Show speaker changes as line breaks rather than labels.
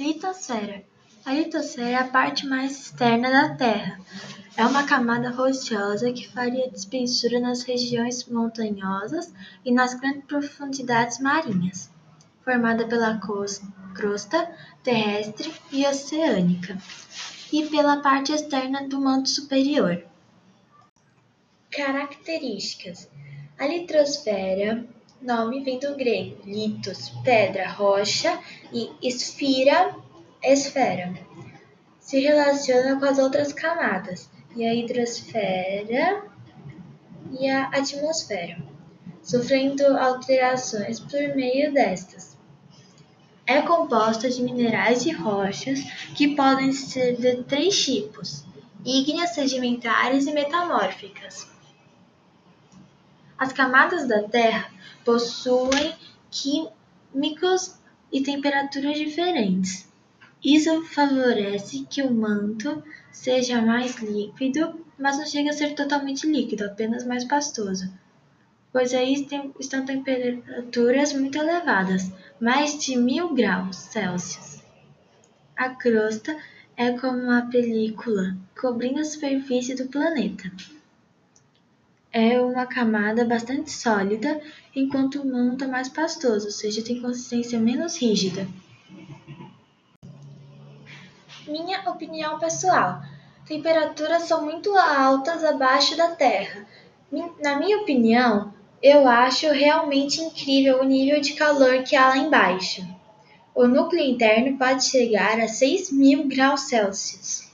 Litosfera. A litosfera é a parte mais externa da Terra. É uma camada rochosa que faria espessura nas regiões montanhosas e nas grandes profundidades marinhas, formada pela crosta terrestre e oceânica, e pela parte externa do manto superior. Características: A litosfera Nome vem do grego litos, pedra, rocha, e esfira, esfera. Se relaciona com as outras camadas, e a hidrosfera e a atmosfera, sofrendo alterações por meio destas. É composta de minerais e rochas que podem ser de três tipos: ígneas, sedimentares e metamórficas. As camadas da Terra possuem químicos e temperaturas diferentes. Isso favorece que o manto seja mais líquido, mas não chega a ser totalmente líquido, apenas mais pastoso, pois aí estão temperaturas muito elevadas, mais de mil graus Celsius. A crosta é como uma película cobrindo a superfície do planeta é uma camada bastante sólida, enquanto o manto é mais pastoso, ou seja, tem consistência menos rígida. Minha opinião pessoal: temperaturas são muito altas abaixo da Terra. Na minha opinião, eu acho realmente incrível o nível de calor que há lá embaixo. O núcleo interno pode chegar a 6 mil graus Celsius.